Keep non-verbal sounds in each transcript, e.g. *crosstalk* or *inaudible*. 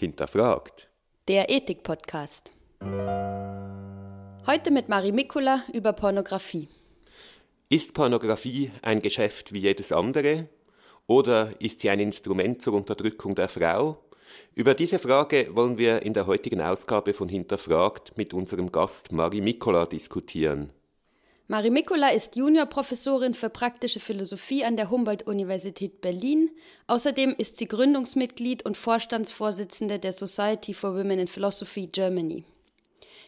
hinterfragt. Der Ethik-Podcast. Heute mit Marie Mikula über Pornografie. Ist Pornografie ein Geschäft wie jedes andere? Oder ist sie ein Instrument zur Unterdrückung der Frau? Über diese Frage wollen wir in der heutigen Ausgabe von Hinterfragt mit unserem Gast Marie Mikula diskutieren. Marie Mikula ist Juniorprofessorin für praktische Philosophie an der Humboldt-Universität Berlin. Außerdem ist sie Gründungsmitglied und Vorstandsvorsitzende der Society for Women in Philosophy Germany.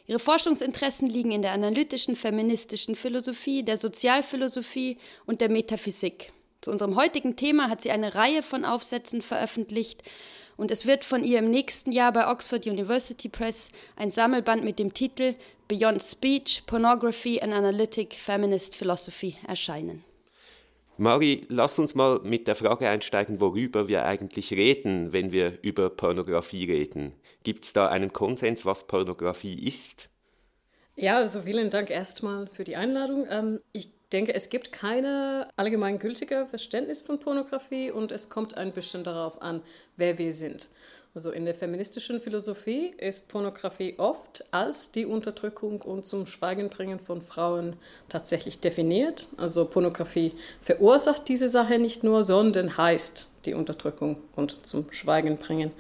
Ihre Forschungsinteressen liegen in der analytischen feministischen Philosophie, der Sozialphilosophie und der Metaphysik. Zu unserem heutigen Thema hat sie eine Reihe von Aufsätzen veröffentlicht und es wird von ihr im nächsten Jahr bei Oxford University Press ein Sammelband mit dem Titel Beyond Speech, Pornography and Analytic Feminist Philosophy erscheinen. Mari, lass uns mal mit der Frage einsteigen, worüber wir eigentlich reden, wenn wir über Pornografie reden. Gibt es da einen Konsens, was Pornografie ist? Ja, also vielen Dank erstmal für die Einladung. Ähm, ich denke, es gibt keine allgemeingültige Verständnis von Pornografie und es kommt ein bisschen darauf an, wer wir sind. Also in der feministischen Philosophie ist Pornografie oft als die Unterdrückung und zum Schweigen bringen von Frauen tatsächlich definiert. Also Pornografie verursacht diese Sache nicht nur, sondern heißt die Unterdrückung und zum Schweigen bringen.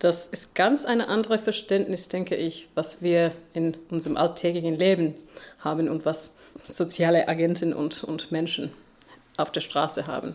Das ist ganz ein anderes Verständnis, denke ich, was wir in unserem alltäglichen Leben haben und was soziale Agenten und, und Menschen auf der Straße haben.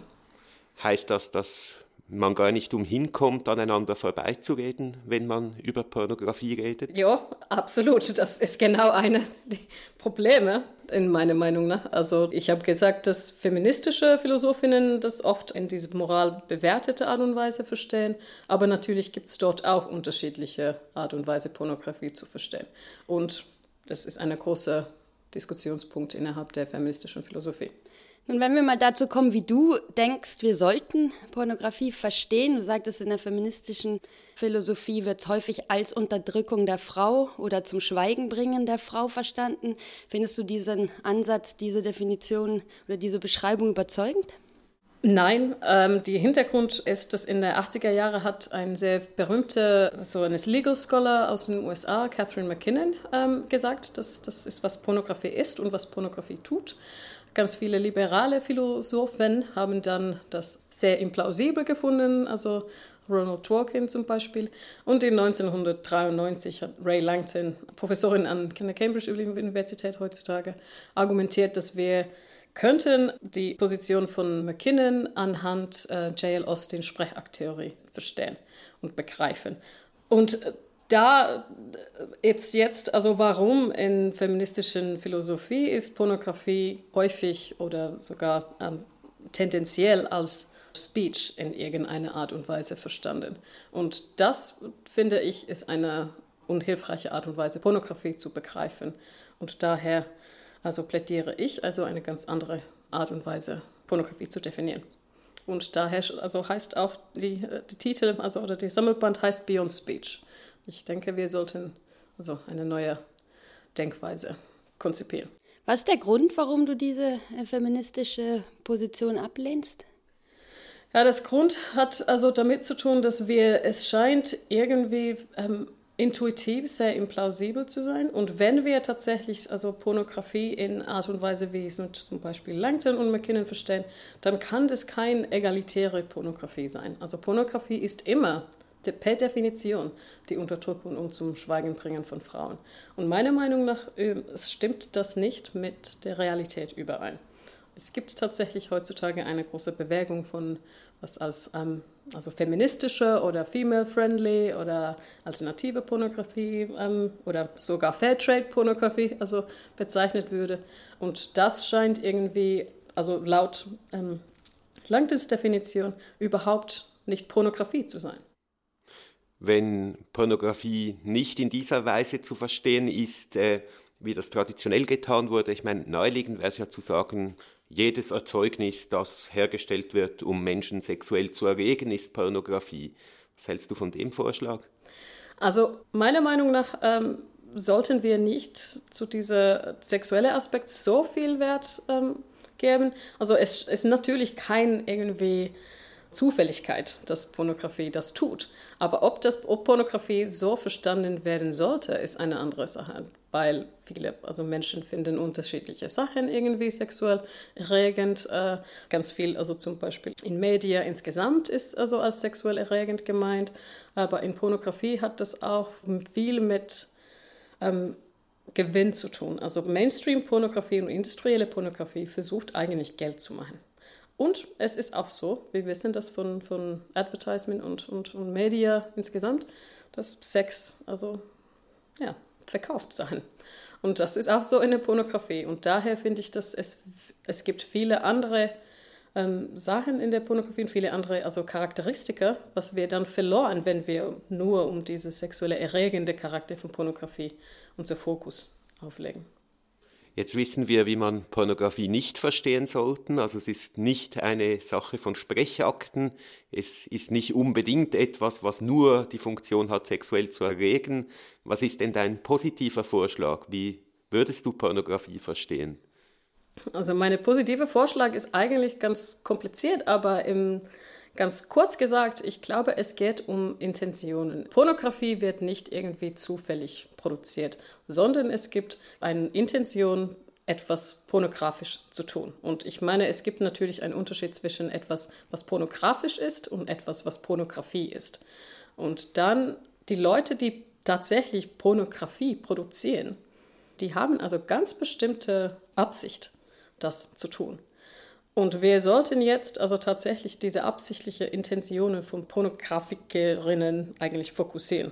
Heißt das, dass man gar nicht umhin kommt, aneinander vorbeizureden, wenn man über Pornografie redet? Ja, absolut. Das ist genau eine der Probleme, in meiner Meinung nach. Also ich habe gesagt, dass feministische Philosophinnen das oft in diese moral bewertete Art und Weise verstehen, aber natürlich gibt es dort auch unterschiedliche Art und Weise, Pornografie zu verstehen. Und das ist ein großer Diskussionspunkt innerhalb der feministischen Philosophie. Nun, wenn wir mal dazu kommen, wie du denkst, wir sollten Pornografie verstehen. Du sagtest, in der feministischen Philosophie wird es häufig als Unterdrückung der Frau oder zum Schweigen bringen der Frau verstanden. Findest du diesen Ansatz, diese Definition oder diese Beschreibung überzeugend? Nein, ähm, der Hintergrund ist, dass in der 80er Jahre hat ein sehr berühmter, so ein Legal Scholar aus den USA, Catherine McKinnon, ähm, gesagt, dass das ist, was Pornografie ist und was Pornografie tut. Ganz viele liberale Philosophen haben dann das sehr implausibel gefunden, also Ronald Dworkin zum Beispiel. Und in 1993 hat Ray Langton, Professorin an der Cambridge Universität heutzutage, argumentiert, dass wir könnten die Position von McKinnon anhand äh, J.L. Austin Sprechakttheorie verstehen und begreifen. Und äh, da jetzt jetzt, also warum in feministischen Philosophie ist Pornografie häufig oder sogar ähm, tendenziell als Speech in irgendeiner Art und Weise verstanden. Und das, finde ich, ist eine unhilfreiche Art und Weise, Pornografie zu begreifen. Und daher also plädiere ich, also eine ganz andere Art und Weise, Pornografie zu definieren. Und daher also heißt auch die, äh, die Titel, also oder die Sammelband heißt Beyond Speech. Ich denke, wir sollten also eine neue Denkweise konzipieren. Was ist der Grund, warum du diese äh, feministische Position ablehnst? Ja, das Grund hat also damit zu tun, dass wir, es scheint irgendwie ähm, intuitiv sehr implausibel zu sein. Und wenn wir tatsächlich also Pornografie in Art und Weise, wie es zum Beispiel Langton und McKinnon verstehen, dann kann das keine egalitäre Pornografie sein. Also Pornografie ist immer per Definition die Unterdrückung und zum Schweigen bringen von Frauen. Und meiner Meinung nach ähm, stimmt das nicht mit der Realität überein. Es gibt tatsächlich heutzutage eine große Bewegung von was als ähm, also feministische oder female-friendly oder alternative Pornografie ähm, oder sogar Fairtrade-Pornografie also bezeichnet würde. Und das scheint irgendwie, also laut ähm, Langtons Definition, überhaupt nicht Pornografie zu sein wenn Pornografie nicht in dieser Weise zu verstehen ist, äh, wie das traditionell getan wurde. Ich meine, naheliegend wäre es ja zu sagen, jedes Erzeugnis, das hergestellt wird, um Menschen sexuell zu erregen, ist Pornografie. Was hältst du von dem Vorschlag? Also meiner Meinung nach ähm, sollten wir nicht zu diesem sexuellen Aspekt so viel Wert ähm, geben. Also es ist natürlich kein irgendwie Zufälligkeit, dass Pornografie das tut. Aber ob, das, ob Pornografie so verstanden werden sollte, ist eine andere Sache, weil viele also Menschen finden unterschiedliche Sachen irgendwie sexuell erregend. Äh, ganz viel, also zum Beispiel in Medien insgesamt ist also als sexuell erregend gemeint, aber in Pornografie hat das auch viel mit ähm, Gewinn zu tun. Also Mainstream-Pornografie und industrielle Pornografie versucht eigentlich Geld zu machen. Und es ist auch so, wir wissen das von, von Advertisement und, und, und Media insgesamt, dass Sex, also ja, verkauft Sachen. Und das ist auch so in der Pornografie. Und daher finde ich, dass es, es gibt viele andere ähm, Sachen in der Pornografie und viele andere also Charakteristika, was wir dann verloren, wenn wir nur um diese sexuelle erregende Charakter von Pornografie unser Fokus auflegen. Jetzt wissen wir, wie man Pornografie nicht verstehen sollten. Also es ist nicht eine Sache von Sprechakten. Es ist nicht unbedingt etwas, was nur die Funktion hat, sexuell zu erregen. Was ist denn dein positiver Vorschlag? Wie würdest du Pornografie verstehen? Also mein positiver Vorschlag ist eigentlich ganz kompliziert, aber im Ganz kurz gesagt, ich glaube, es geht um Intentionen. Pornografie wird nicht irgendwie zufällig produziert, sondern es gibt eine Intention, etwas pornografisch zu tun. Und ich meine, es gibt natürlich einen Unterschied zwischen etwas, was pornografisch ist und etwas, was Pornografie ist. Und dann die Leute, die tatsächlich Pornografie produzieren, die haben also ganz bestimmte Absicht, das zu tun. Und wir sollten jetzt also tatsächlich diese absichtliche Intentionen von Pornografikerinnen eigentlich fokussieren.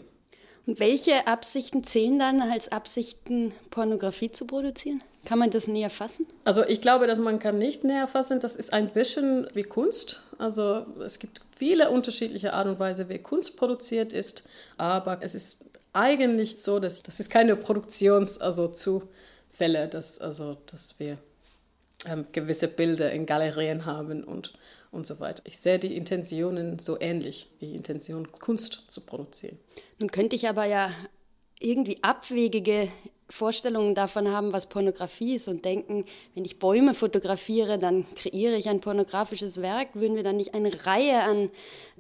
Und welche Absichten zählen dann als Absichten, Pornografie zu produzieren? Kann man das näher fassen? Also ich glaube, dass man kann nicht näher fassen. Das ist ein bisschen wie Kunst. Also es gibt viele unterschiedliche Art und Weise, wie Kunst produziert ist. Aber es ist eigentlich so, dass das ist keine Produktions, also Zufälle, dass also dass wir ähm, gewisse Bilder in Galerien haben und, und so weiter. Ich sehe die Intentionen so ähnlich wie Intention, Kunst zu produzieren. Nun könnte ich aber ja irgendwie abwegige Vorstellungen davon haben, was Pornografie ist und denken, wenn ich Bäume fotografiere, dann kreiere ich ein pornografisches Werk. Würden wir dann nicht eine Reihe an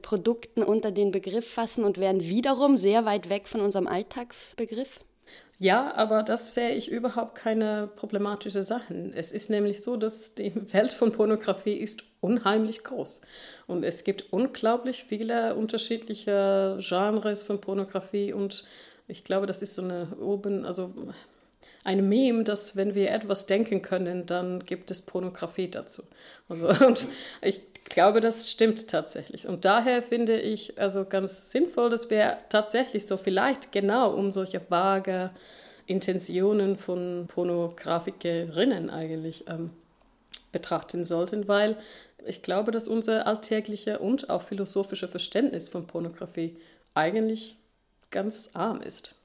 Produkten unter den Begriff fassen und wären wiederum sehr weit weg von unserem Alltagsbegriff? Ja, aber das sehe ich überhaupt keine problematische Sache. Es ist nämlich so, dass die *laughs* Welt von Pornografie ist unheimlich groß. Und es gibt unglaublich viele unterschiedliche Genres von Pornografie und ich glaube, das ist so eine oben, also ein Meme, dass wenn wir etwas denken können, dann gibt es Pornografie dazu. Also, *laughs* und ich glaube, das stimmt tatsächlich. Und daher finde ich also ganz sinnvoll, dass wir tatsächlich so vielleicht genau um solche vage Intentionen von Pornografikerinnen eigentlich ähm, betrachten sollten, weil ich glaube, dass unser alltäglicher und auch philosophischer Verständnis von Pornografie eigentlich ganz arm ist.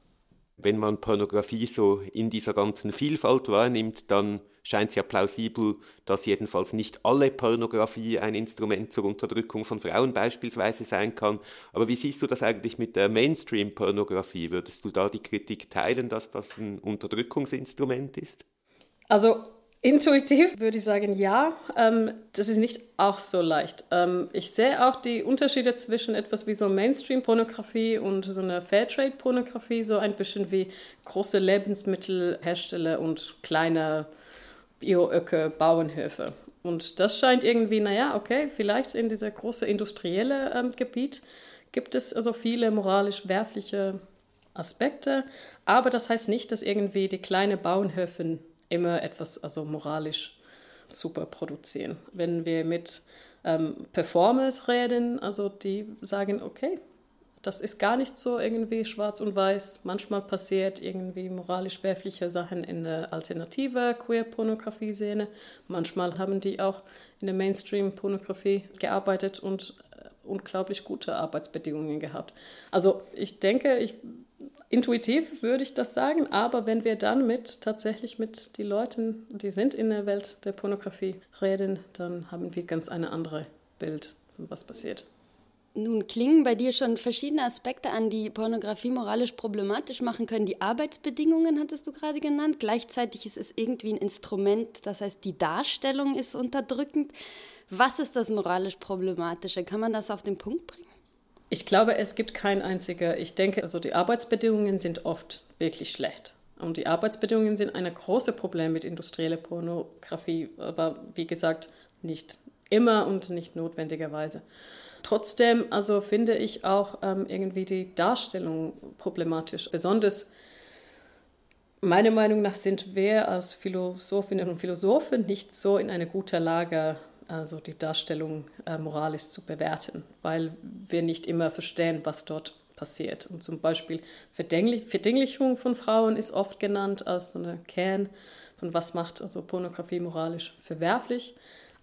Wenn man Pornografie so in dieser ganzen Vielfalt wahrnimmt, dann scheint es ja plausibel, dass jedenfalls nicht alle Pornografie ein Instrument zur Unterdrückung von Frauen beispielsweise sein kann. Aber wie siehst du das eigentlich mit der Mainstream-Pornografie? Würdest du da die Kritik teilen, dass das ein Unterdrückungsinstrument ist? Also Intuitiv würde ich sagen, ja. Ähm, das ist nicht auch so leicht. Ähm, ich sehe auch die Unterschiede zwischen etwas wie so Mainstream-Pornografie und so einer Fairtrade-Pornografie, so ein bisschen wie große Lebensmittelhersteller und kleine Bioöcke, Bauernhöfe. Und das scheint irgendwie, naja, okay, vielleicht in dieser großen industriellen ähm, Gebiet gibt es also viele moralisch werfliche Aspekte, aber das heißt nicht, dass irgendwie die kleinen Bauernhöfe immer etwas also moralisch super produzieren. Wenn wir mit ähm, Performers reden, also die sagen, okay, das ist gar nicht so irgendwie schwarz und weiß. Manchmal passiert irgendwie moralisch werfliche Sachen in der alternative Queer-Pornografie-Szene. Manchmal haben die auch in der Mainstream-Pornografie gearbeitet und äh, unglaublich gute Arbeitsbedingungen gehabt. Also ich denke, ich intuitiv würde ich das sagen, aber wenn wir dann mit tatsächlich mit den Leuten, die sind in der Welt der Pornografie, reden, dann haben wir ganz eine andere Bild von was passiert. Nun klingen bei dir schon verschiedene Aspekte an, die Pornografie moralisch problematisch machen können. Die Arbeitsbedingungen hattest du gerade genannt. Gleichzeitig ist es irgendwie ein Instrument, das heißt, die Darstellung ist unterdrückend. Was ist das moralisch Problematische? Kann man das auf den Punkt bringen? Ich glaube, es gibt kein einziger. Ich denke, also die Arbeitsbedingungen sind oft wirklich schlecht. Und die Arbeitsbedingungen sind ein großes Problem mit industrieller Pornografie, aber wie gesagt, nicht immer und nicht notwendigerweise. Trotzdem, also finde ich auch ähm, irgendwie die Darstellung problematisch. Besonders meiner Meinung nach sind wir als Philosophinnen und Philosophen nicht so in einer guten Lage, also die Darstellung äh, moralisch zu bewerten, weil wir nicht immer verstehen, was dort passiert. Und zum Beispiel Verdinglich Verdinglichung von Frauen ist oft genannt als so eine Kern von was macht also Pornografie moralisch verwerflich.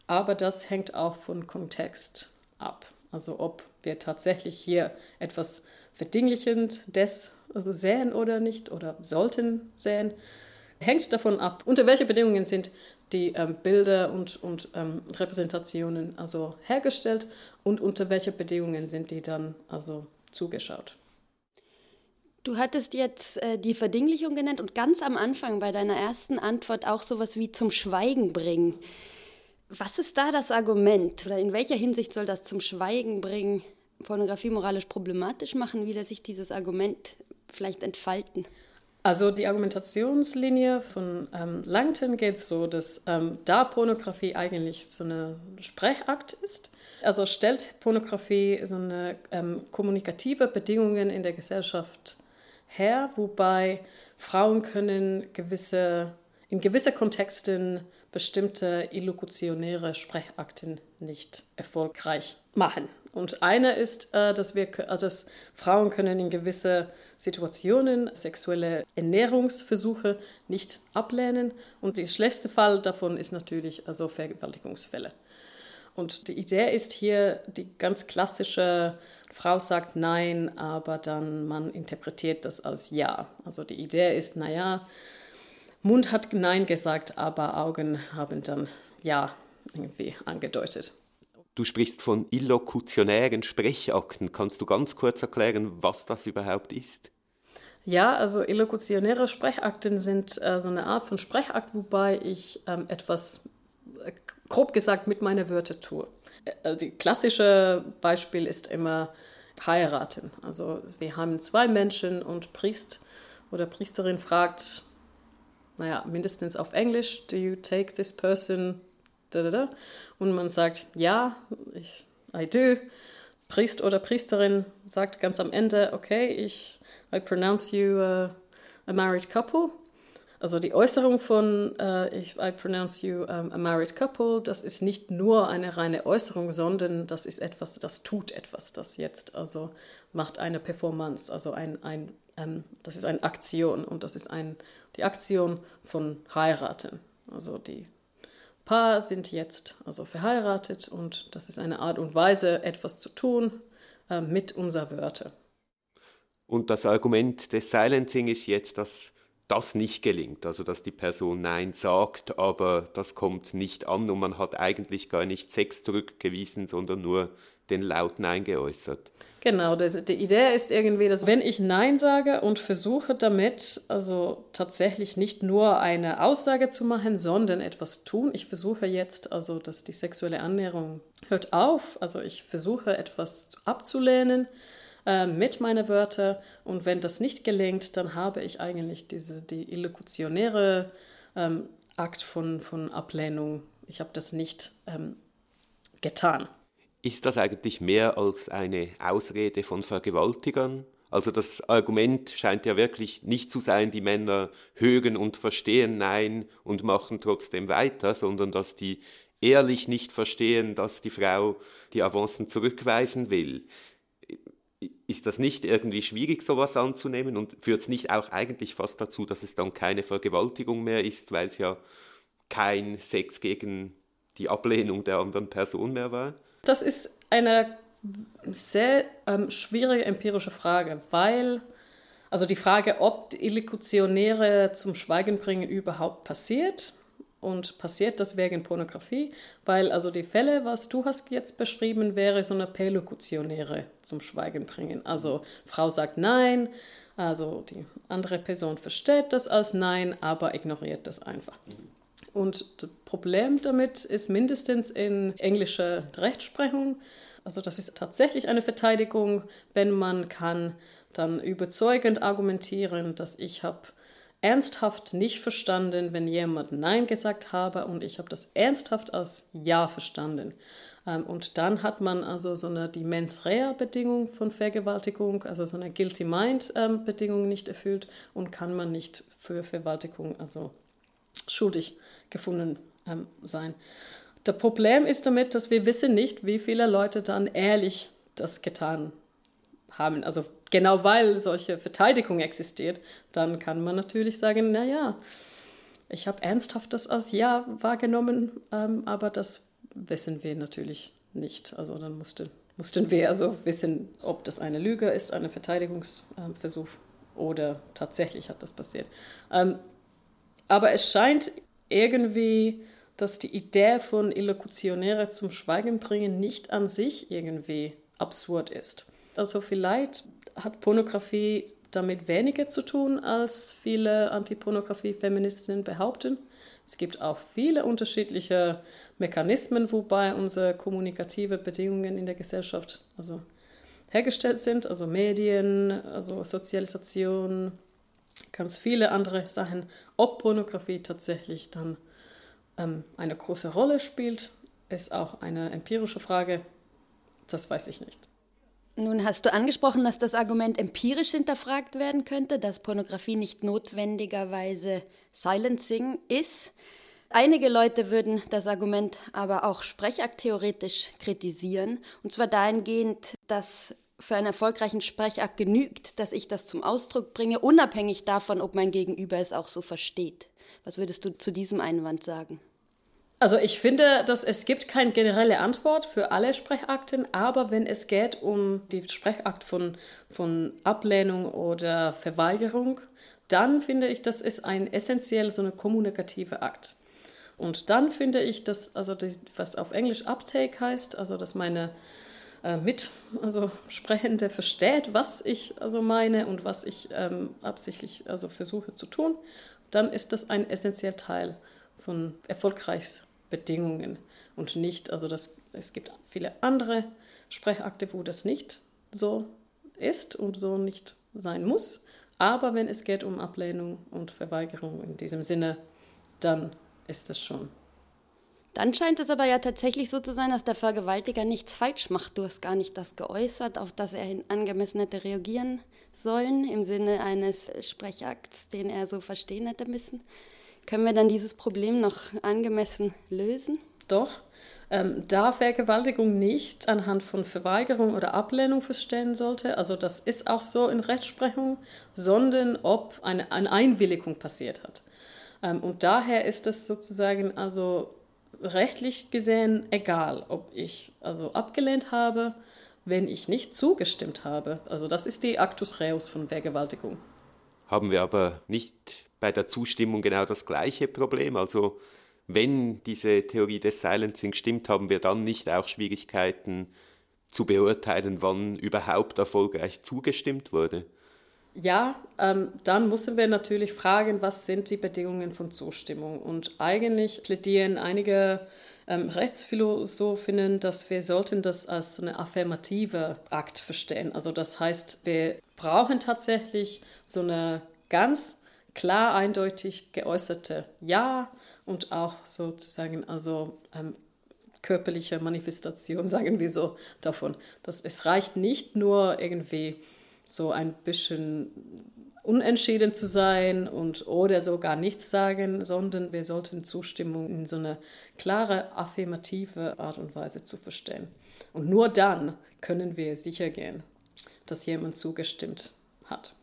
Aber das hängt auch von Kontext ab. Also ob wir tatsächlich hier etwas verdinglichend des also sehen oder nicht oder sollten sehen, hängt davon ab, unter welche Bedingungen sind die ähm, Bilder und, und ähm, Repräsentationen also hergestellt und unter welche Bedingungen sind die dann also zugeschaut. Du hattest jetzt äh, die Verdinglichung genannt und ganz am Anfang bei deiner ersten Antwort auch sowas wie zum Schweigen bringen. Was ist da das Argument oder in welcher Hinsicht soll das zum Schweigen bringen, Pornografie moralisch problematisch machen? Wie lässt sich dieses Argument vielleicht entfalten? Also die Argumentationslinie von ähm, Langton geht so, dass ähm, da Pornografie eigentlich so eine Sprechakt ist, also stellt Pornografie so eine ähm, kommunikative Bedingungen in der Gesellschaft her, wobei Frauen können gewisse, in gewissen Kontexten bestimmte illokutionäre Sprechakten nicht erfolgreich machen. Und eine ist, äh, dass, wir, also dass Frauen können in gewisse Situationen sexuelle Ernährungsversuche nicht ablehnen. Und der schlechteste Fall davon ist natürlich also Vergewaltigungsfälle. Und die Idee ist hier die ganz klassische, Frau sagt Nein, aber dann man interpretiert das als Ja. Also die Idee ist, naja, Mund hat Nein gesagt, aber Augen haben dann Ja irgendwie angedeutet. Du sprichst von illokutionären Sprechakten. Kannst du ganz kurz erklären, was das überhaupt ist? Ja, also illokutionäre Sprechakten sind äh, so eine Art von Sprechakt, wobei ich ähm, etwas, äh, grob gesagt, mit meinen Wörtern tue. Äh, die klassische Beispiel ist immer heiraten. Also wir haben zwei Menschen und Priest oder Priesterin fragt, naja, mindestens auf Englisch, do you take this person. Und man sagt, ja, ich, I do. Priest oder Priesterin sagt ganz am Ende, okay, ich, I pronounce you a, a married couple. Also die Äußerung von uh, ich, I pronounce you um, a married couple, das ist nicht nur eine reine Äußerung, sondern das ist etwas, das tut etwas, das jetzt also macht eine Performance, also ein, ein ähm, das ist eine Aktion und das ist ein, die Aktion von heiraten. Also die Paar sind jetzt also verheiratet und das ist eine Art und Weise, etwas zu tun äh, mit unserer Wörter. Und das Argument des Silencing ist jetzt, dass das nicht gelingt, also dass die Person Nein sagt, aber das kommt nicht an und man hat eigentlich gar nicht Sex zurückgewiesen, sondern nur den laut Nein geäußert. Genau, das, die Idee ist irgendwie, dass wenn ich Nein sage und versuche damit, also tatsächlich nicht nur eine Aussage zu machen, sondern etwas tun. Ich versuche jetzt, also dass die sexuelle Annäherung hört auf, also ich versuche etwas abzulehnen äh, mit meinen Wörtern und wenn das nicht gelingt, dann habe ich eigentlich diese, die illokutionäre ähm, Akt von, von Ablehnung. Ich habe das nicht ähm, getan. Ist das eigentlich mehr als eine Ausrede von Vergewaltigern? Also das Argument scheint ja wirklich nicht zu sein, die Männer hören und verstehen Nein und machen trotzdem weiter, sondern dass die ehrlich nicht verstehen, dass die Frau die Avancen zurückweisen will. Ist das nicht irgendwie schwierig, sowas anzunehmen und führt es nicht auch eigentlich fast dazu, dass es dann keine Vergewaltigung mehr ist, weil es ja kein Sex gegen die Ablehnung der anderen Person mehr war? Das ist eine sehr ähm, schwierige empirische Frage, weil, also die Frage, ob die Illikutionäre zum Schweigen bringen überhaupt passiert und passiert das wegen Pornografie, weil also die Fälle, was du hast jetzt beschrieben, wäre so eine Perlokutionäre zum Schweigen bringen. Also Frau sagt Nein, also die andere Person versteht das als Nein, aber ignoriert das einfach. Und das Problem damit ist mindestens in englischer Rechtsprechung, also das ist tatsächlich eine Verteidigung, wenn man kann dann überzeugend argumentieren, dass ich habe ernsthaft nicht verstanden, wenn jemand Nein gesagt habe und ich habe das ernsthaft als Ja verstanden. Ähm, und dann hat man also so eine die mens rea Bedingung von Vergewaltigung, also so eine guilty mind ähm, Bedingung nicht erfüllt und kann man nicht für Vergewaltigung also schuldig gefunden ähm, sein. Das Problem ist damit, dass wir wissen nicht, wie viele Leute dann ehrlich das getan haben. Also genau weil solche Verteidigung existiert, dann kann man natürlich sagen, naja, ich habe ernsthaft das als Ja wahrgenommen, ähm, aber das wissen wir natürlich nicht. Also dann musste, mussten wir also wissen, ob das eine Lüge ist, ein Verteidigungsversuch oder tatsächlich hat das passiert. Ähm, aber es scheint irgendwie, dass die Idee von Illokutionäre zum Schweigen bringen nicht an sich irgendwie absurd ist. Also vielleicht hat Pornografie damit weniger zu tun, als viele Antipornografie-Feministinnen behaupten. Es gibt auch viele unterschiedliche Mechanismen, wobei unsere kommunikative Bedingungen in der Gesellschaft also hergestellt sind, also Medien, also Sozialisation, ganz viele andere Sachen. Ob Pornografie tatsächlich dann ähm, eine große Rolle spielt, ist auch eine empirische Frage. Das weiß ich nicht. Nun hast du angesprochen, dass das Argument empirisch hinterfragt werden könnte, dass Pornografie nicht notwendigerweise Silencing ist. Einige Leute würden das Argument aber auch sprechakttheoretisch kritisieren, und zwar dahingehend, dass für einen erfolgreichen Sprechakt genügt, dass ich das zum Ausdruck bringe, unabhängig davon, ob mein Gegenüber es auch so versteht. Was würdest du zu diesem Einwand sagen? Also ich finde, dass es gibt keine generelle Antwort für alle Sprechakten, aber wenn es geht um die Sprechakt von, von Ablehnung oder Verweigerung, dann finde ich, das ist ein essentiell so eine kommunikative Akt. Und dann finde ich, dass, also die, was auf Englisch Uptake heißt, also dass meine äh, mit, also Sprechende versteht, was ich also meine und was ich ähm, absichtlich also versuche zu tun, dann ist das ein essentieller Teil von erfolgreichs Bedingungen und nicht, also das, es gibt viele andere Sprechakte, wo das nicht so ist und so nicht sein muss. Aber wenn es geht um Ablehnung und Verweigerung in diesem Sinne, dann ist das schon. Dann scheint es aber ja tatsächlich so zu sein, dass der Vergewaltiger nichts falsch macht. Du hast gar nicht das geäußert, auf das er angemessen hätte reagieren sollen, im Sinne eines Sprechakts, den er so verstehen hätte müssen. Können wir dann dieses Problem noch angemessen lösen? Doch. Ähm, da Vergewaltigung nicht anhand von Verweigerung oder Ablehnung verstehen sollte, also das ist auch so in Rechtsprechung, sondern ob eine, eine Einwilligung passiert hat. Ähm, und daher ist es sozusagen also rechtlich gesehen egal, ob ich also abgelehnt habe, wenn ich nicht zugestimmt habe. Also das ist die Actus Reus von Vergewaltigung. Haben wir aber nicht bei der Zustimmung genau das gleiche Problem. Also wenn diese Theorie des Silencing stimmt, haben wir dann nicht auch Schwierigkeiten zu beurteilen, wann überhaupt erfolgreich zugestimmt wurde. Ja, ähm, dann müssen wir natürlich fragen, was sind die Bedingungen von Zustimmung. Und eigentlich plädieren einige ähm, Rechtsphilosophinnen, dass wir sollten das als eine affirmative Akt verstehen. Also das heißt, wir brauchen tatsächlich so eine ganz klar eindeutig geäußerte Ja und auch sozusagen also ähm, körperliche Manifestation, *laughs* sagen wir so, davon. Dass es reicht nicht nur irgendwie so ein bisschen unentschieden zu sein und oder sogar nichts sagen, sondern wir sollten Zustimmung in so eine klare affirmative Art und Weise zu verstehen. Und nur dann können wir sicher gehen, dass jemand zugestimmt hat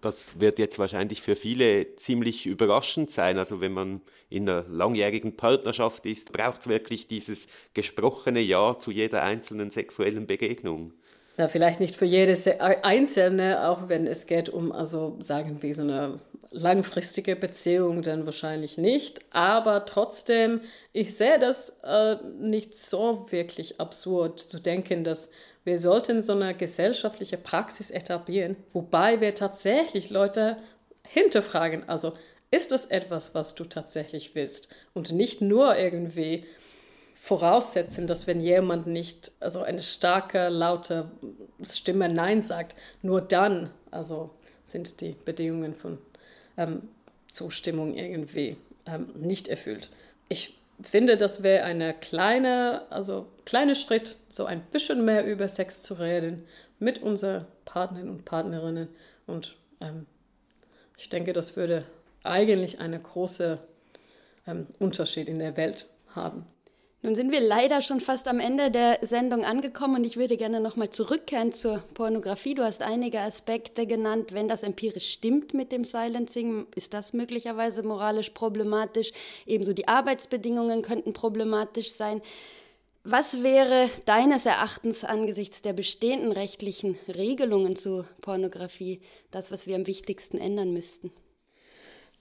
das wird jetzt wahrscheinlich für viele ziemlich überraschend sein. Also wenn man in einer langjährigen Partnerschaft ist, braucht es wirklich dieses gesprochene Ja zu jeder einzelnen sexuellen Begegnung. Ja, vielleicht nicht für jedes Einzelne, auch wenn es geht um, also sagen wir, so eine langfristige Beziehung, dann wahrscheinlich nicht. Aber trotzdem, ich sehe das äh, nicht so wirklich absurd zu denken, dass wir sollten so eine gesellschaftliche Praxis etablieren, wobei wir tatsächlich Leute hinterfragen. Also ist das etwas, was du tatsächlich willst und nicht nur irgendwie voraussetzen, dass wenn jemand nicht, also eine starke, laute Stimme Nein sagt, nur dann, also sind die Bedingungen von ähm, Zustimmung irgendwie ähm, nicht erfüllt. Ich finde, das wäre eine kleine, also kleine Schritt, so ein bisschen mehr über Sex zu reden mit unseren Partnern und Partnerinnen und ähm, ich denke, das würde eigentlich einen großen ähm, Unterschied in der Welt haben. Nun sind wir leider schon fast am Ende der Sendung angekommen und ich würde gerne nochmal zurückkehren zur Pornografie. Du hast einige Aspekte genannt. Wenn das empirisch stimmt mit dem Silencing, ist das möglicherweise moralisch problematisch. Ebenso die Arbeitsbedingungen könnten problematisch sein. Was wäre deines Erachtens angesichts der bestehenden rechtlichen Regelungen zu Pornografie das, was wir am wichtigsten ändern müssten?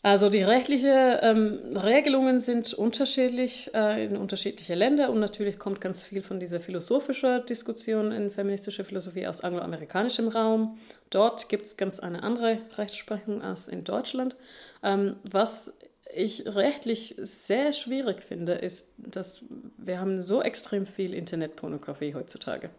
Also die rechtlichen ähm, Regelungen sind unterschiedlich äh, in unterschiedliche Länder und natürlich kommt ganz viel von dieser philosophischen Diskussion in feministischer Philosophie aus angloamerikanischem Raum. Dort gibt es ganz eine andere Rechtsprechung als in Deutschland. Ähm, was ich rechtlich sehr schwierig finde, ist, dass wir haben so extrem viel Internetpornografie heutzutage.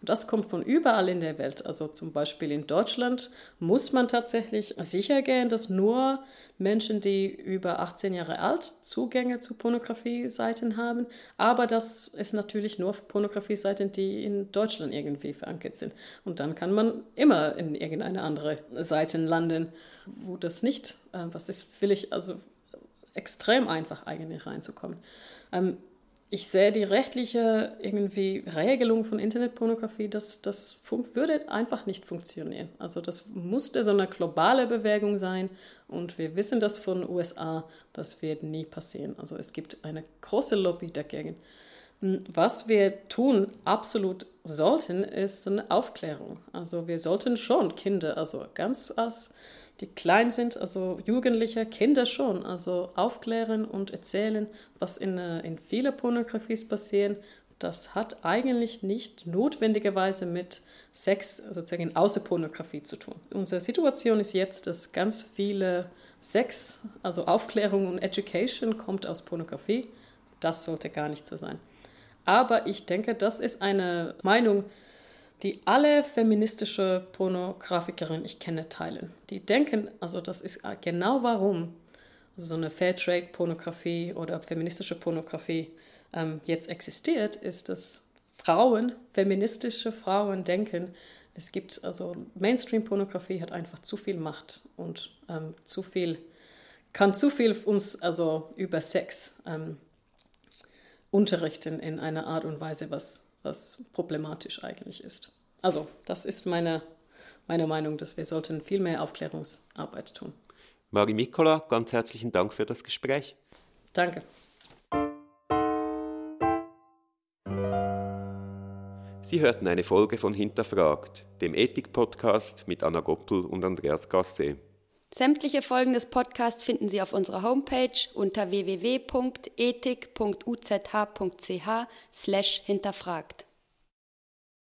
Und das kommt von überall in der Welt. Also zum Beispiel in Deutschland muss man tatsächlich sicher gehen, dass nur Menschen, die über 18 Jahre alt Zugänge zu Pornografie-Seiten haben. Aber das ist natürlich nur Pornografie-Seiten, die in Deutschland irgendwie verankert sind. Und dann kann man immer in irgendeine andere Seite landen, wo das nicht, äh, was ist, will ich also extrem einfach eigentlich reinzukommen. Ähm, ich sehe die rechtliche irgendwie Regelung von Internetpornografie, das, das würde einfach nicht funktionieren. Also das musste so eine globale Bewegung sein und wir wissen das von USA, das wird nie passieren. Also es gibt eine große Lobby dagegen. Hm, was wir tun, absolut sollten, ist eine Aufklärung. Also wir sollten schon Kinder, also ganz als die klein sind, also Jugendliche, Kinder schon, also aufklären und erzählen, was in, äh, in vielen Pornografies passiert. Das hat eigentlich nicht notwendigerweise mit Sex, sozusagen Außerpornografie zu tun. Unsere Situation ist jetzt, dass ganz viele Sex, also Aufklärung und Education kommt aus Pornografie. Das sollte gar nicht so sein. Aber ich denke, das ist eine Meinung, die alle feministische Pornografikerinnen ich kenne teilen. Die denken, also das ist genau warum so eine Fairtrade-Pornografie oder feministische Pornografie ähm, jetzt existiert, ist, dass Frauen, feministische Frauen denken, es gibt also Mainstream-Pornografie hat einfach zu viel Macht und ähm, zu viel kann zu viel uns also über Sex ähm, unterrichten in einer Art und Weise, was was problematisch eigentlich ist. Also, das ist meine, meine Meinung, dass wir sollten viel mehr Aufklärungsarbeit tun. Mari Mikola, ganz herzlichen Dank für das Gespräch. Danke. Sie hörten eine Folge von Hinterfragt, dem Ethik-Podcast mit Anna Goppel und Andreas Gasset. Sämtliche Folgen des Podcasts finden Sie auf unserer Homepage unter www.ethik.uzh.ch/hinterfragt.